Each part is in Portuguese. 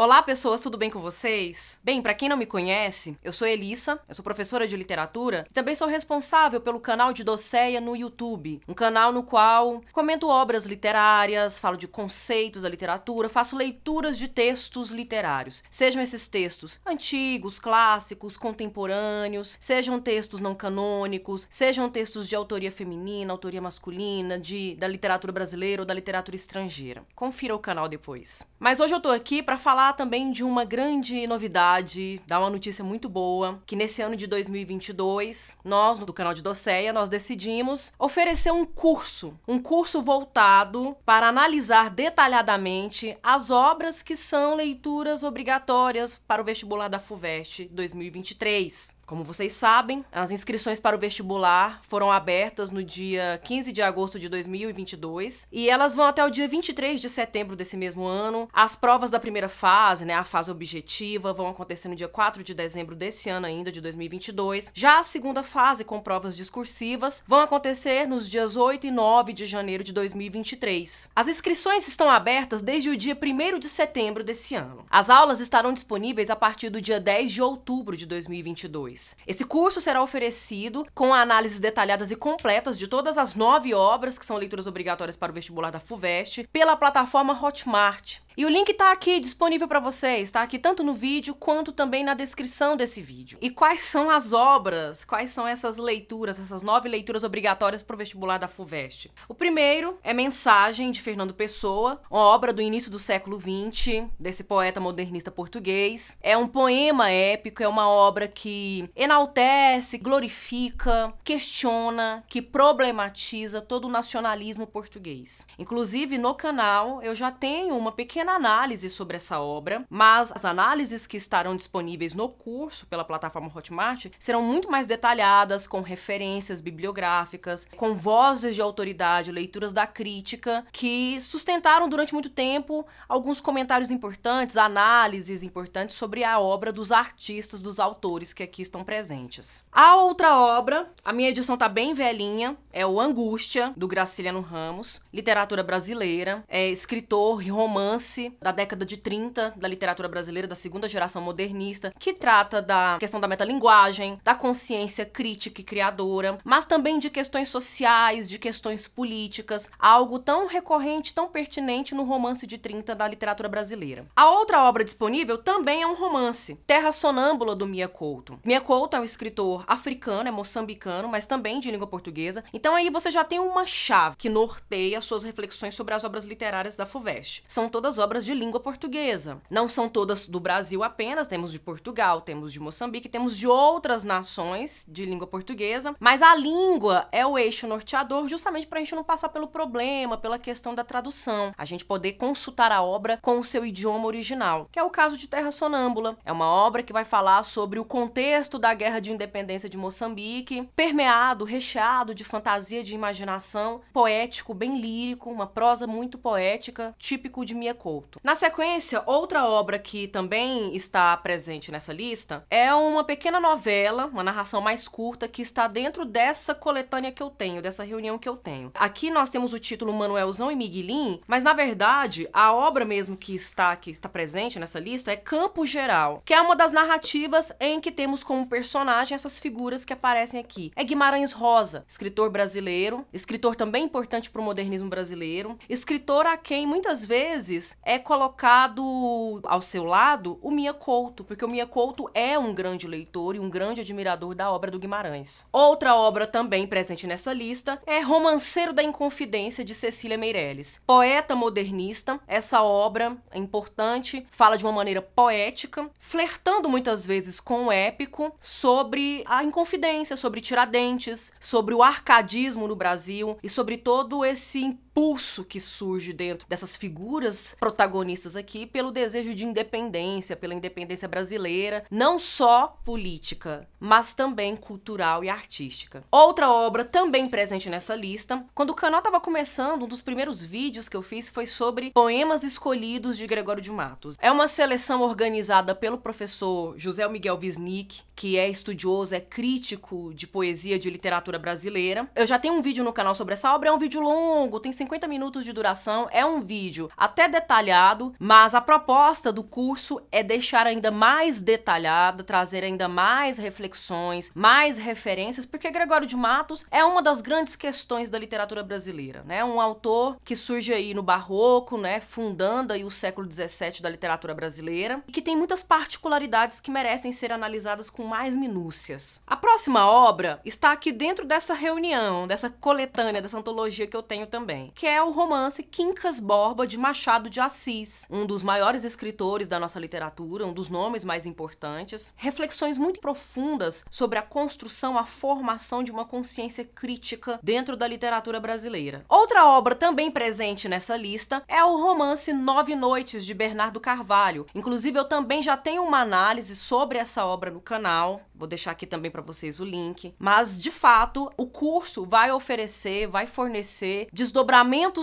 Olá, pessoas, tudo bem com vocês? Bem, para quem não me conhece, eu sou Elissa, eu sou professora de literatura e também sou responsável pelo canal de Doceia no YouTube, um canal no qual comento obras literárias, falo de conceitos da literatura, faço leituras de textos literários. Sejam esses textos antigos, clássicos, contemporâneos, sejam textos não canônicos, sejam textos de autoria feminina, autoria masculina, de da literatura brasileira ou da literatura estrangeira. Confira o canal depois. Mas hoje eu tô aqui para falar falar também de uma grande novidade, dar uma notícia muito boa, que nesse ano de 2022, nós do canal de Doceia, nós decidimos oferecer um curso, um curso voltado para analisar detalhadamente as obras que são leituras obrigatórias para o vestibular da FUVEST 2023. Como vocês sabem, as inscrições para o vestibular foram abertas no dia 15 de agosto de 2022 e elas vão até o dia 23 de setembro desse mesmo ano. As provas da primeira fase, né, a fase objetiva, vão acontecer no dia 4 de dezembro desse ano ainda, de 2022. Já a segunda fase, com provas discursivas, vão acontecer nos dias 8 e 9 de janeiro de 2023. As inscrições estão abertas desde o dia 1 de setembro desse ano. As aulas estarão disponíveis a partir do dia 10 de outubro de 2022. Esse curso será oferecido com análises detalhadas e completas de todas as nove obras que são leituras obrigatórias para o vestibular da FUVEST pela plataforma Hotmart. E o link está aqui disponível para vocês, está aqui tanto no vídeo quanto também na descrição desse vídeo. E quais são as obras? Quais são essas leituras, essas nove leituras obrigatórias para o vestibular da FUVEST? O primeiro é Mensagem de Fernando Pessoa, uma obra do início do século XX, desse poeta modernista português. É um poema épico, é uma obra que enaltece, glorifica, questiona, que problematiza todo o nacionalismo português. Inclusive no canal eu já tenho uma pequena análise sobre essa obra, mas as análises que estarão disponíveis no curso pela plataforma Hotmart serão muito mais detalhadas, com referências bibliográficas, com vozes de autoridade, leituras da crítica, que sustentaram durante muito tempo alguns comentários importantes, análises importantes sobre a obra dos artistas, dos autores que aqui estão presentes. A outra obra, a minha edição tá bem velhinha, é o Angústia, do Graciliano Ramos, literatura brasileira, é escritor e romance da década de 30 da literatura brasileira, da segunda geração modernista, que trata da questão da metalinguagem, da consciência crítica e criadora, mas também de questões sociais, de questões políticas, algo tão recorrente, tão pertinente no romance de 30 da literatura brasileira. A outra obra disponível também é um romance, Terra Sonâmbula do Mia Couto. Mia Couto é um escritor africano, é moçambicano, mas também de língua portuguesa. Então aí você já tem uma chave que norteia suas reflexões sobre as obras literárias da FUVEST. São todas obras de língua portuguesa. Não são todas do Brasil apenas, temos de Portugal, temos de Moçambique, temos de outras nações de língua portuguesa, mas a língua é o eixo norteador justamente para a gente não passar pelo problema, pela questão da tradução, a gente poder consultar a obra com o seu idioma original, que é o caso de Terra Sonâmbula. É uma obra que vai falar sobre o contexto da guerra de independência de Moçambique, permeado, recheado de fantasia, de imaginação, poético, bem lírico, uma prosa muito poética, típico de Mia Couto. Na sequência, outra obra que também está presente nessa lista é uma pequena novela, uma narração mais curta que está dentro dessa coletânea que eu tenho, dessa reunião que eu tenho. Aqui nós temos o título Manuelzão e Miguelim, mas na verdade a obra mesmo que está que está presente nessa lista é Campo Geral, que é uma das narrativas em que temos como personagem essas figuras que aparecem aqui. É Guimarães Rosa, escritor brasileiro, escritor também importante para o modernismo brasileiro, escritor a quem muitas vezes é colocado ao seu lado o Mia Couto, porque o Mia Couto é um grande leitor e um grande admirador da obra do Guimarães. Outra obra também presente nessa lista é Romanceiro da Inconfidência de Cecília Meirelles. Poeta modernista, essa obra é importante, fala de uma maneira poética, flertando muitas vezes com o épico sobre a inconfidência, sobre Tiradentes, sobre o arcadismo no Brasil e sobre todo esse impulso que surge dentro dessas figuras protagonistas aqui pelo desejo de independência, pela independência brasileira, não só política, mas também cultural e artística. Outra obra também presente nessa lista, quando o canal estava começando, um dos primeiros vídeos que eu fiz foi sobre poemas escolhidos de Gregório de Matos. É uma seleção organizada pelo professor José Miguel Wisnik, que é estudioso, é crítico de poesia de literatura brasileira. Eu já tenho um vídeo no canal sobre essa obra, é um vídeo longo, tem 50 50 minutos de duração, é um vídeo até detalhado, mas a proposta do curso é deixar ainda mais detalhado, trazer ainda mais reflexões, mais referências, porque Gregório de Matos é uma das grandes questões da literatura brasileira, né? Um autor que surge aí no barroco, né, fundando aí o século 17 da literatura brasileira, e que tem muitas particularidades que merecem ser analisadas com mais minúcias. A próxima obra está aqui dentro dessa reunião, dessa coletânea, dessa antologia que eu tenho também, que é o romance Quincas Borba de Machado de Assis, um dos maiores escritores da nossa literatura, um dos nomes mais importantes. Reflexões muito profundas sobre a construção, a formação de uma consciência crítica dentro da literatura brasileira. Outra obra também presente nessa lista é o romance Nove Noites de Bernardo Carvalho. Inclusive eu também já tenho uma análise sobre essa obra no canal. Vou deixar aqui também para vocês o link. Mas, de fato, o curso vai oferecer, vai fornecer desdobramentos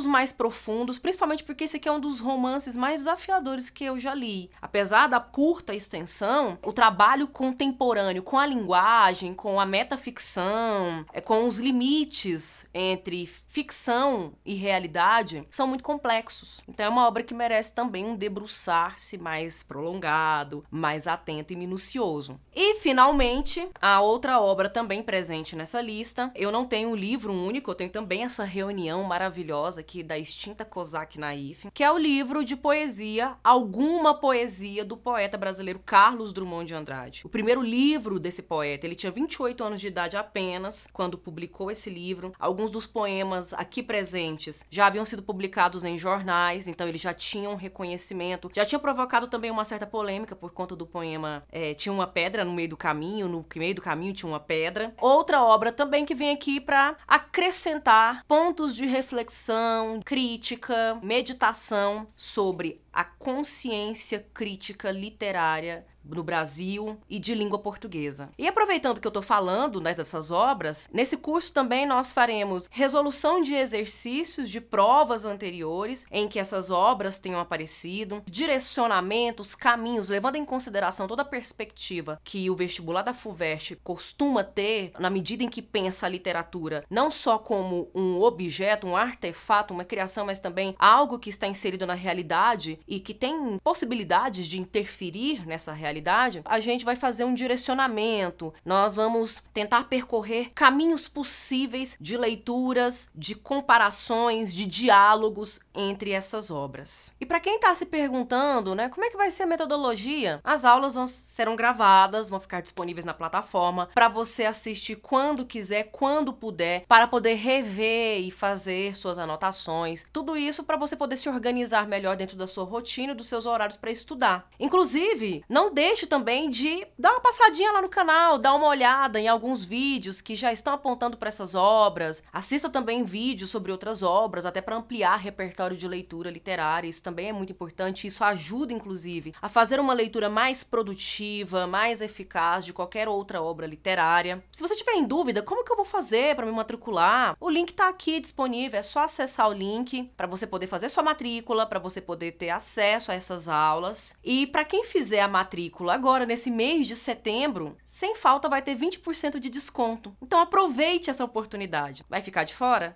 mais profundos, principalmente porque esse aqui é um dos romances mais desafiadores que eu já li. Apesar da curta extensão, o trabalho contemporâneo com a linguagem, com a metaficção, é, com os limites entre ficção e realidade são muito complexos. Então é uma obra que merece também um debruçar-se mais prolongado, mais atento e minucioso. E finalmente, a outra obra também presente nessa lista, eu não tenho um livro único, eu tenho também essa reunião maravilhosa aqui da extinta Kozak Naif, que é o livro de poesia Alguma Poesia do poeta brasileiro Carlos Drummond de Andrade. O primeiro livro desse poeta, ele tinha 28 anos de idade apenas quando publicou esse livro. Alguns dos poemas aqui presentes já haviam sido publicados em jornais, então ele já tinha um reconhecimento, já tinha provocado também uma certa polêmica por conta do poema é, Tinha uma Pedra no Meio do Caminho, no meio do caminho tinha uma pedra. Outra obra também que vem aqui para acrescentar pontos de reflexão, crítica, meditação sobre a consciência crítica literária no Brasil e de língua portuguesa. E aproveitando que eu estou falando né, dessas obras, nesse curso também nós faremos resolução de exercícios de provas anteriores em que essas obras tenham aparecido, direcionamentos, caminhos, levando em consideração toda a perspectiva que o vestibular da FUVEST costuma ter na medida em que pensa a literatura não só como um objeto, um artefato, uma criação, mas também algo que está inserido na realidade e que tem possibilidades de interferir nessa realidade a gente vai fazer um direcionamento, nós vamos tentar percorrer caminhos possíveis de leituras, de comparações, de diálogos entre essas obras. E para quem está se perguntando, né, como é que vai ser a metodologia? As aulas vão, serão gravadas, vão ficar disponíveis na plataforma para você assistir quando quiser, quando puder, para poder rever e fazer suas anotações. Tudo isso para você poder se organizar melhor dentro da sua rotina dos seus horários para estudar. Inclusive, não deixe também de dar uma passadinha lá no canal, dar uma olhada em alguns vídeos que já estão apontando para essas obras. Assista também vídeos sobre outras obras, até para ampliar repertório de leitura literária. Isso também é muito importante. Isso ajuda, inclusive, a fazer uma leitura mais produtiva, mais eficaz de qualquer outra obra literária. Se você tiver em dúvida, como que eu vou fazer para me matricular? O link está aqui disponível. É só acessar o link para você poder fazer sua matrícula, para você poder ter acesso a essas aulas. E para quem fizer a matrícula agora nesse mês de setembro, sem falta vai ter 20% de desconto. Então aproveite essa oportunidade. Vai ficar de fora?